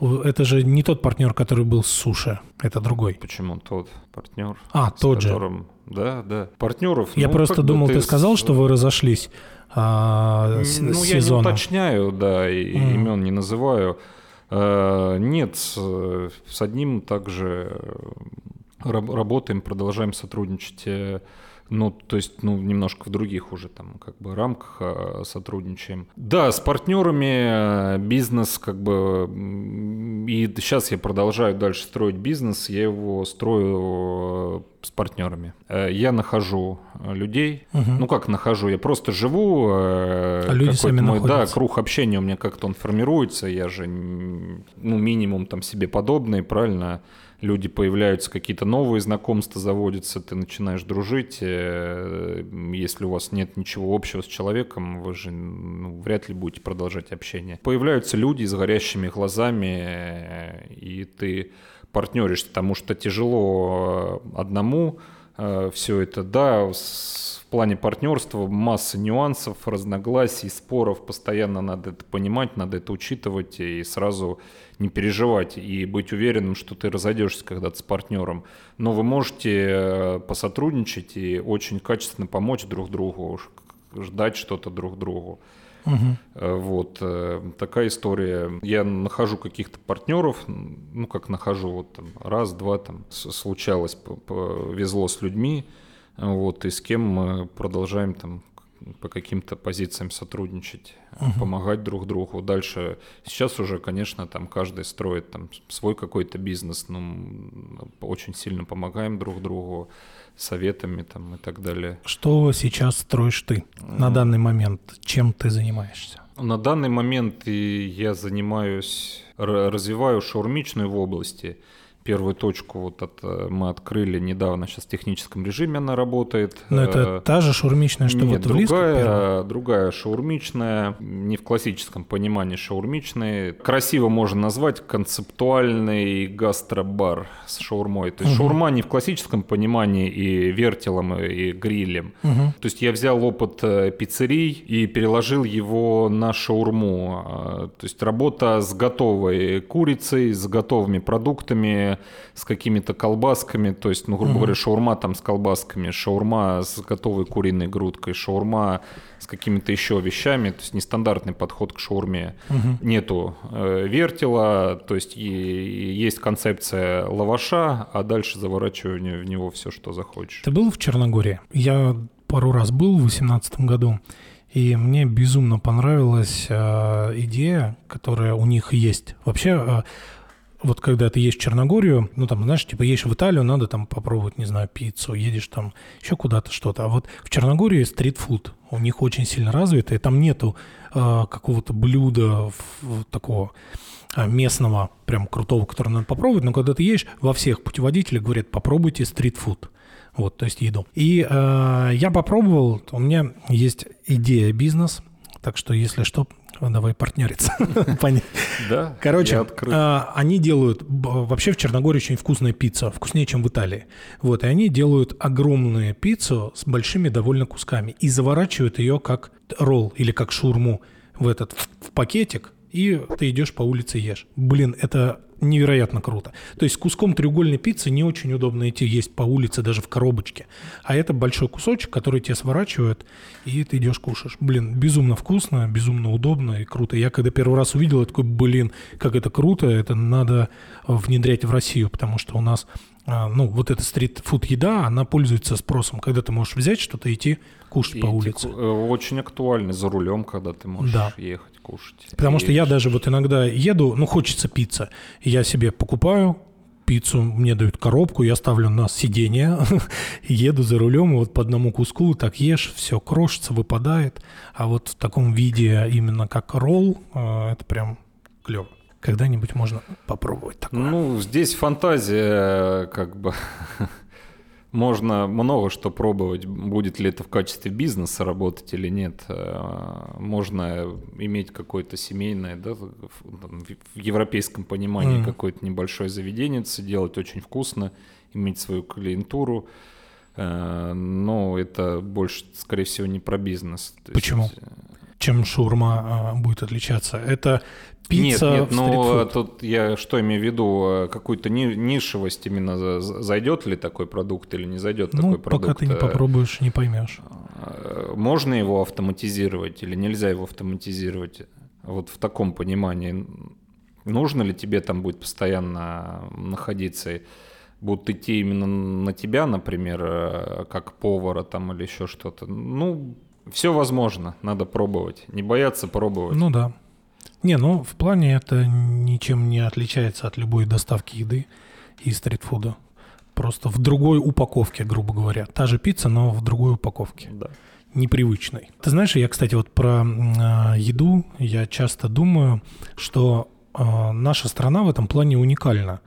Это же не тот партнер, который был с суши, это другой. Почему тот партнер? А, тот которым... же. Да, да. Партнеров. Я ну, просто думал, ты... ты сказал, что вы разошлись а, с, ну, с я не уточняю, да, и mm. имен не называю. А, нет, с одним также работаем, продолжаем сотрудничать э, ну, то есть, ну, немножко в других уже там как бы рамках а, сотрудничаем. Да, с партнерами э, бизнес как бы... И сейчас я продолжаю дальше строить бизнес, я его строю э, с партнерами. Э, я нахожу людей. Угу. Ну как нахожу? Я просто живу. А люди сами мой, находятся. Да, круг общения у меня как-то он формируется. Я же, ну, минимум там себе подобный, правильно? Люди появляются, какие-то новые знакомства заводятся, ты начинаешь дружить. Э, если у вас нет ничего общего с человеком, вы же ну, вряд ли будете продолжать общение. Появляются люди с горящими глазами, э, и ты партнеришься, потому что тяжело э, одному все это, да, в плане партнерства масса нюансов, разногласий, споров, постоянно надо это понимать, надо это учитывать и сразу не переживать и быть уверенным, что ты разойдешься когда-то с партнером. Но вы можете э, посотрудничать и очень качественно помочь друг другу, ждать что-то друг другу. Угу. Вот э, такая история. Я нахожу каких-то партнеров, ну как нахожу, вот там раз, два там случалось, повезло с людьми, вот и с кем мы продолжаем там по каким-то позициям сотрудничать, угу. помогать друг другу. Дальше сейчас уже, конечно, там каждый строит там свой какой-то бизнес, ну очень сильно помогаем друг другу советами там и так далее. Что сейчас строишь ты на данный момент? Чем ты занимаешься? На данный момент я занимаюсь, развиваю шаурмичную в области первую точку вот от, э, мы открыли недавно, сейчас в техническом режиме она работает. Но это э, та же шаурмичная, что Нет, вот в другая, другая шаурмичная, не в классическом понимании шаурмичной. Красиво можно назвать концептуальный гастробар с шаурмой. То есть угу. шаурма не в классическом понимании и вертелом, и грилем. Угу. То есть я взял опыт э, пиццерий и переложил его на шаурму. То есть работа с готовой курицей, с готовыми продуктами, с какими-то колбасками, то есть, ну, грубо mm-hmm. говоря, шаурма там с колбасками, шаурма с готовой куриной грудкой, шаурма с какими-то еще вещами, то есть нестандартный подход к шаурме. Угу. Нету э, вертела, то есть и, и есть концепция лаваша, а дальше заворачивание в него все, что захочешь. Ты был в Черногории? Я пару раз был в 2018 году. И мне безумно понравилась э, идея, которая у них есть. Вообще, э, вот когда ты едешь в Черногорию, ну там, знаешь, типа едешь в Италию, надо там попробовать, не знаю, пиццу, едешь там еще куда-то что-то. А вот в Черногории стритфуд у них очень сильно развитый, там нету э, какого-то блюда в, такого а, местного, прям крутого, которое надо попробовать, но когда ты едешь, во всех путеводителях говорят, попробуйте стритфуд. Вот, то есть еду. И э, я попробовал, у меня есть идея бизнес, так что, если что, давай партнериться. Да, Короче, а, они делают... Вообще в Черногории очень вкусная пицца, вкуснее, чем в Италии. Вот, и они делают огромную пиццу с большими довольно кусками и заворачивают ее как ролл или как шурму в этот в пакетик, и ты идешь по улице ешь. Блин, это невероятно круто. То есть с куском треугольной пиццы не очень удобно идти есть по улице, даже в коробочке. А это большой кусочек, который тебе сворачивают, и ты идешь кушаешь. Блин, безумно вкусно, безумно удобно и круто. Я когда первый раз увидел, я такой, блин, как это круто, это надо внедрять в Россию, потому что у нас а, ну, вот эта стрит-фуд еда, она пользуется спросом, когда ты можешь взять что-то и идти кушать и по улице. Э, очень актуально за рулем, когда ты можешь да. ехать кушать. Потому и что я даже вот иногда еду, ну, хочется пицца, я себе покупаю пиццу, мне дают коробку, я ставлю на сиденье, еду за рулем, и вот по одному куску так ешь, все крошится, выпадает. А вот в таком виде именно как ролл, э, это прям клево. Когда-нибудь можно попробовать такое. Ну, здесь фантазия, как бы. можно много что пробовать, будет ли это в качестве бизнеса работать или нет. Э, можно иметь какое-то семейное, да, в европейском понимании mm. какое-то небольшое заведение, делать очень вкусно, иметь свою клиентуру. Э, но это больше, скорее всего, не про бизнес. Почему? Есть... Э, Чем шурма будет отличаться? Это пицца Нет, нет, но тут я что имею в виду, э, какую-то нишевость именно, зайдет ли такой продукт или не зайдет ну, такой продукт? пока ты не э, попробуешь, не поймешь. Можно его автоматизировать или нельзя его автоматизировать? Вот в таком понимании. Нужно ли тебе там будет постоянно находиться? Будут идти именно на тебя, например, как повара там или еще что-то? Ну, все возможно, надо пробовать. Не бояться пробовать. Ну да. Не, ну в плане это ничем не отличается от любой доставки еды и стритфуда. Просто в другой упаковке, грубо говоря. Та же пицца, но в другой упаковке. Да. Непривычной. Ты знаешь, я, кстати, вот про э, еду, я часто думаю, что э, наша страна в этом плане уникальна.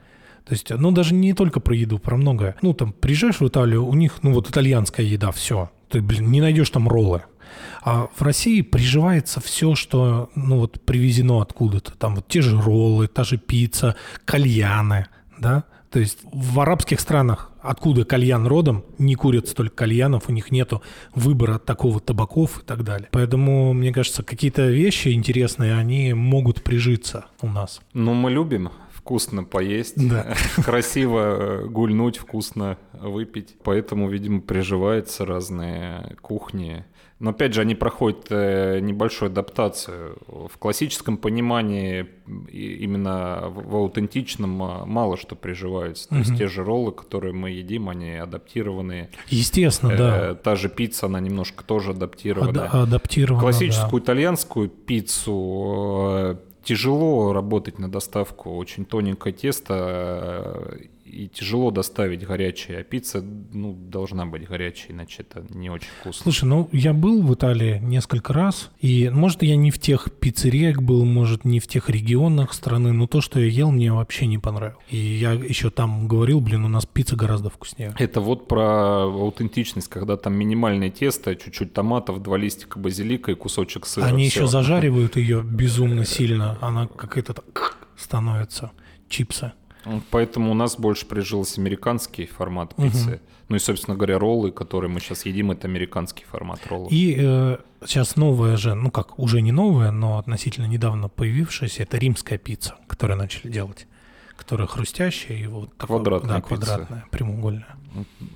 То есть, ну, даже не только про еду, про многое. Ну, там, приезжаешь в Италию, у них, ну, вот итальянская еда, все. Ты, блин, не найдешь там роллы. А в России приживается все, что ну, вот, привезено откуда-то. Там вот те же роллы, та же пицца, кальяны, да, то есть в арабских странах, откуда кальян родом, не курят столько кальянов, у них нету выбора такого табаков и так далее. Поэтому, мне кажется, какие-то вещи интересные, они могут прижиться у нас. Ну, мы любим вкусно поесть, да. красиво гульнуть, вкусно выпить. Поэтому, видимо, приживаются разные кухни. Но опять же, они проходят э, небольшую адаптацию. В классическом понимании, именно в аутентичном, а, мало что приживается. То угу. есть те же роллы, которые мы едим, они адаптированы. Естественно, да. Э, та же пицца, она немножко тоже адаптирована. Ад- адаптирована, Классическую да. итальянскую пиццу э, тяжело работать на доставку. Очень тоненькое тесто и тяжело доставить горячее, а пицца, ну, должна быть горячей, иначе это не очень вкусно. Слушай, ну, я был в Италии несколько раз, и, может, я не в тех пиццериях был, может, не в тех регионах страны, но то, что я ел, мне вообще не понравилось. И я еще там говорил, блин, у нас пицца гораздо вкуснее. Это вот про аутентичность, когда там минимальное тесто, чуть-чуть томатов, два листика базилика и кусочек сыра. Они все. еще зажаривают ее безумно сильно, она какая-то становится, чипсы. Поэтому у нас больше прижился американский формат пиццы. Угу. Ну и, собственно говоря, роллы, которые мы сейчас едим, это американский формат роллов. И э, сейчас новая же, ну как, уже не новая, но относительно недавно появившаяся, это римская пицца, которую начали делать. Которая хрустящая и вот квадратная, такой, да, квадратная, прямоугольная.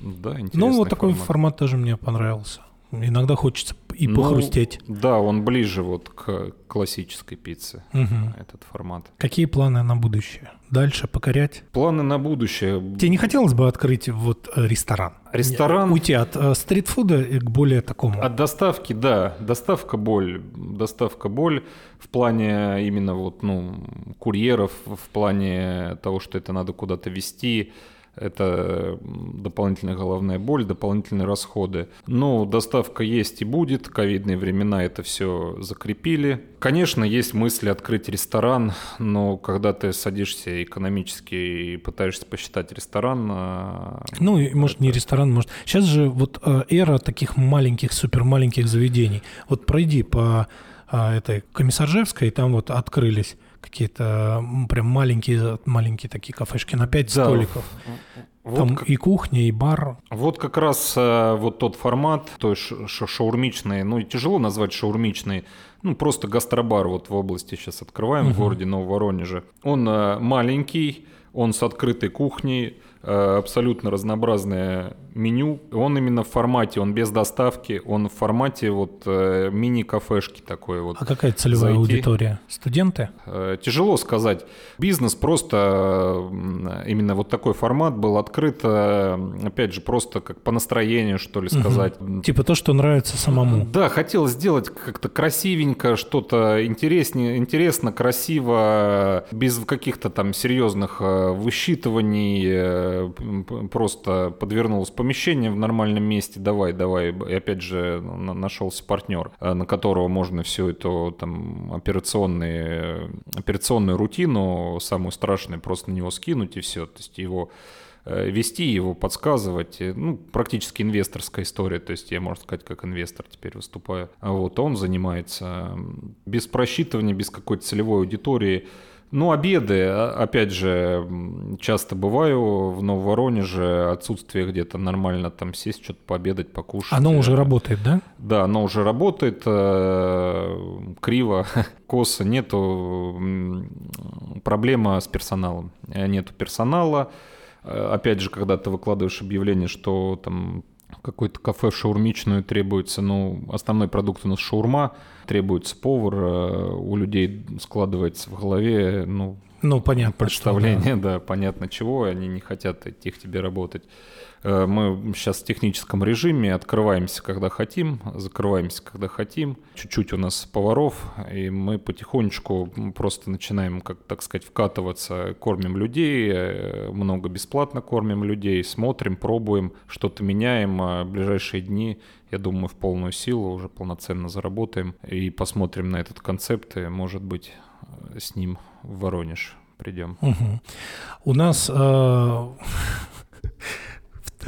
Да, интересный Ну вот такой формат. формат тоже мне понравился. Иногда хочется и ну, похрустеть. Да, он ближе вот к классической пицце, угу. этот формат. Какие планы на будущее? Дальше покорять? Планы на будущее. Тебе не хотелось бы открыть вот э, ресторан? Ресторан? Уйти от э, стритфуда к более такому? От доставки, да. Доставка боль. Доставка боль в плане именно вот, ну, курьеров, в плане того, что это надо куда-то везти это дополнительная головная боль, дополнительные расходы. Но доставка есть и будет, ковидные времена это все закрепили. Конечно, есть мысли открыть ресторан, но когда ты садишься экономически и пытаешься посчитать ресторан... А, ну, может, не ресторан, может... Сейчас же вот э, эра таких маленьких, супер маленьких заведений. Вот пройди по а, этой Комиссаржевской, там вот открылись какие-то прям маленькие, маленькие такие кафешки на 5 да. столиков. Вот Там как... и кухня, и бар. Вот как раз э, вот тот формат, то есть шаурмичный, ну тяжело назвать шаурмичный, ну просто гастробар вот в области сейчас открываем, угу. в городе Нововоронеже. Он э, маленький, он с открытой кухней, Э, абсолютно разнообразное меню. Он именно в формате, он без доставки, он в формате вот э, мини-кафешки такой вот. А какая целевая зайти. аудитория? Студенты? Э, тяжело сказать. Бизнес просто, именно вот такой формат был открыт, опять же, просто как по настроению, что ли, сказать. Угу. Типа то, что нравится самому. Да, хотел сделать как-то красивенько, что-то интереснее, интересно, красиво, без каких-то там серьезных высчитываний, просто подвернулось помещение в нормальном месте, давай, давай. И опять же нашелся партнер, э, на которого можно всю эту там операционные, операционную рутину, самую страшную, просто на него скинуть и все. То есть его э, вести его, подсказывать. Ну, практически инвесторская история, то есть я, можно сказать, как инвестор теперь выступаю. А вот он занимается без просчитывания, без какой-то целевой аудитории, ну, обеды, а, опять же, часто бываю в Нововоронеже, отсутствие где-то нормально там сесть, что-то пообедать, покушать. Оно уже работает, да? Да, оно уже работает, э, криво, косо, нету проблема с персоналом. Нету персонала. Э, опять же, когда ты выкладываешь объявление, что там какой-то кафе шаурмичную требуется, ну, основной продукт у нас шаурма, требуется повар, э, у людей складывается в голове, ну, ну, понятно. Представление, что, да. да, понятно чего, они не хотят идти к тебе работать. Э, мы сейчас в техническом режиме открываемся, когда хотим, закрываемся, когда хотим. Чуть-чуть у нас поваров, и мы потихонечку просто начинаем, как так сказать, вкатываться, кормим людей, э, много бесплатно кормим людей, смотрим, пробуем, что-то меняем. А в ближайшие дни, я думаю, в полную силу уже полноценно заработаем и посмотрим на этот концепт, и, может быть, э, с ним в Воронеж придем. Угу. У нас э,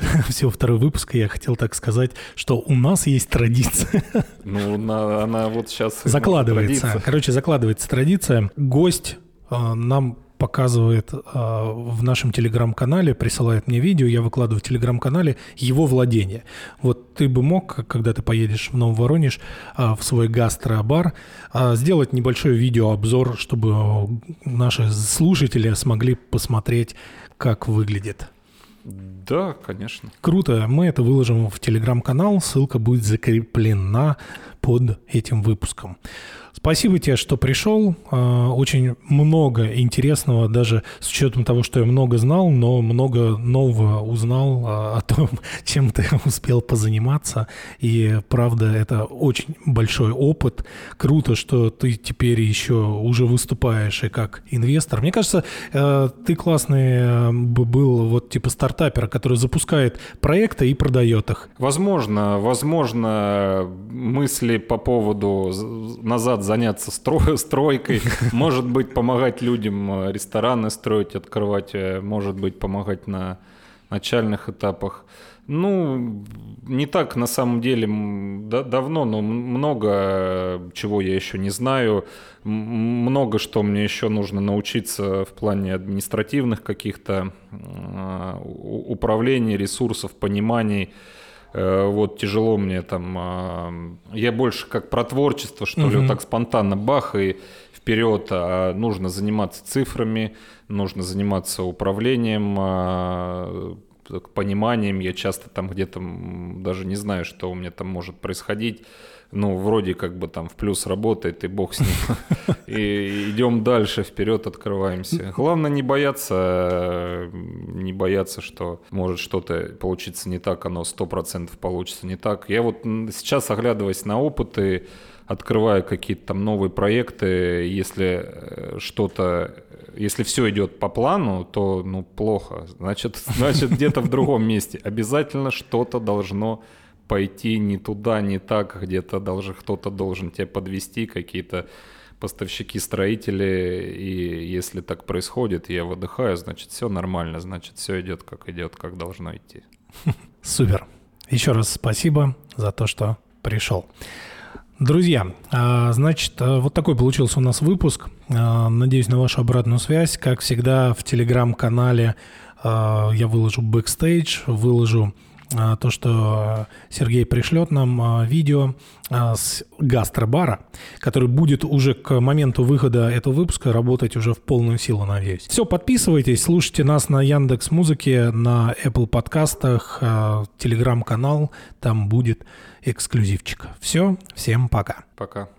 всего второй выпуск, и я хотел так сказать, что у нас есть традиция. Ну, она, она вот сейчас... Закладывается. Короче, закладывается традиция. Гость э, нам показывает э, в нашем телеграм-канале, присылает мне видео, я выкладываю в телеграм-канале его владение. Вот ты бы мог, когда ты поедешь в Нововоронеж, э, в свой гастробар, э, сделать небольшой видеообзор, чтобы наши слушатели смогли посмотреть, как выглядит. Да, конечно. Круто. Мы это выложим в телеграм-канал. Ссылка будет закреплена под этим выпуском. Спасибо тебе, что пришел. А, очень много интересного, даже с учетом того, что я много знал, но много нового узнал а, о том, чем ты успел позаниматься. И правда, это очень большой опыт. Круто, что ты теперь еще уже выступаешь и как инвестор. Мне кажется, э, ты классный был вот типа стартапер, который запускает проекты и продает их. Возможно, возможно, мысли по поводу назад заняться стро- стройкой, может быть, помогать людям э, рестораны строить, открывать, э, может быть, помогать на начальных этапах. Ну, не так на самом деле да, давно, но много чего я еще не знаю. Много что мне еще нужно научиться в плане административных каких-то э, управлений, ресурсов, пониманий. Э, вот тяжело мне там, а, я больше как про творчество, что угу. ли, вот так спонтанно бах и вперед, а нужно заниматься цифрами, нужно заниматься управлением, а, пониманием, я часто там где-то даже не знаю, что у меня там может происходить, ну, вроде как бы там в плюс работает, и бог с ним. И идем дальше, вперед открываемся. Главное не бояться, не бояться, что может что-то получиться не так, оно сто процентов получится не так. Я вот сейчас, оглядываясь на опыты, открывая какие-то там новые проекты, если э, что-то, если все идет по плану, то ну плохо, значит, значит где-то в другом месте обязательно что-то должно пойти не туда, не так, где-то должен, кто-то должен тебя подвести, какие-то поставщики, строители, и если так происходит, я выдыхаю, значит, все нормально, значит, все идет, как идет, как должно идти. Супер. Еще раз спасибо за то, что пришел. Друзья, а, значит, а, вот такой получился у нас выпуск. А, надеюсь на вашу обратную связь. Как всегда, в телеграм-канале я выложу бэкстейдж, выложу то, что Сергей пришлет нам а, видео а, с гастробара, который будет уже к моменту выхода этого выпуска работать уже в полную силу, надеюсь. Все, подписывайтесь, слушайте нас на Яндекс Музыке, на Apple подкастах, телеграм-канал, там будет эксклюзивчик. Все, всем пока. Пока.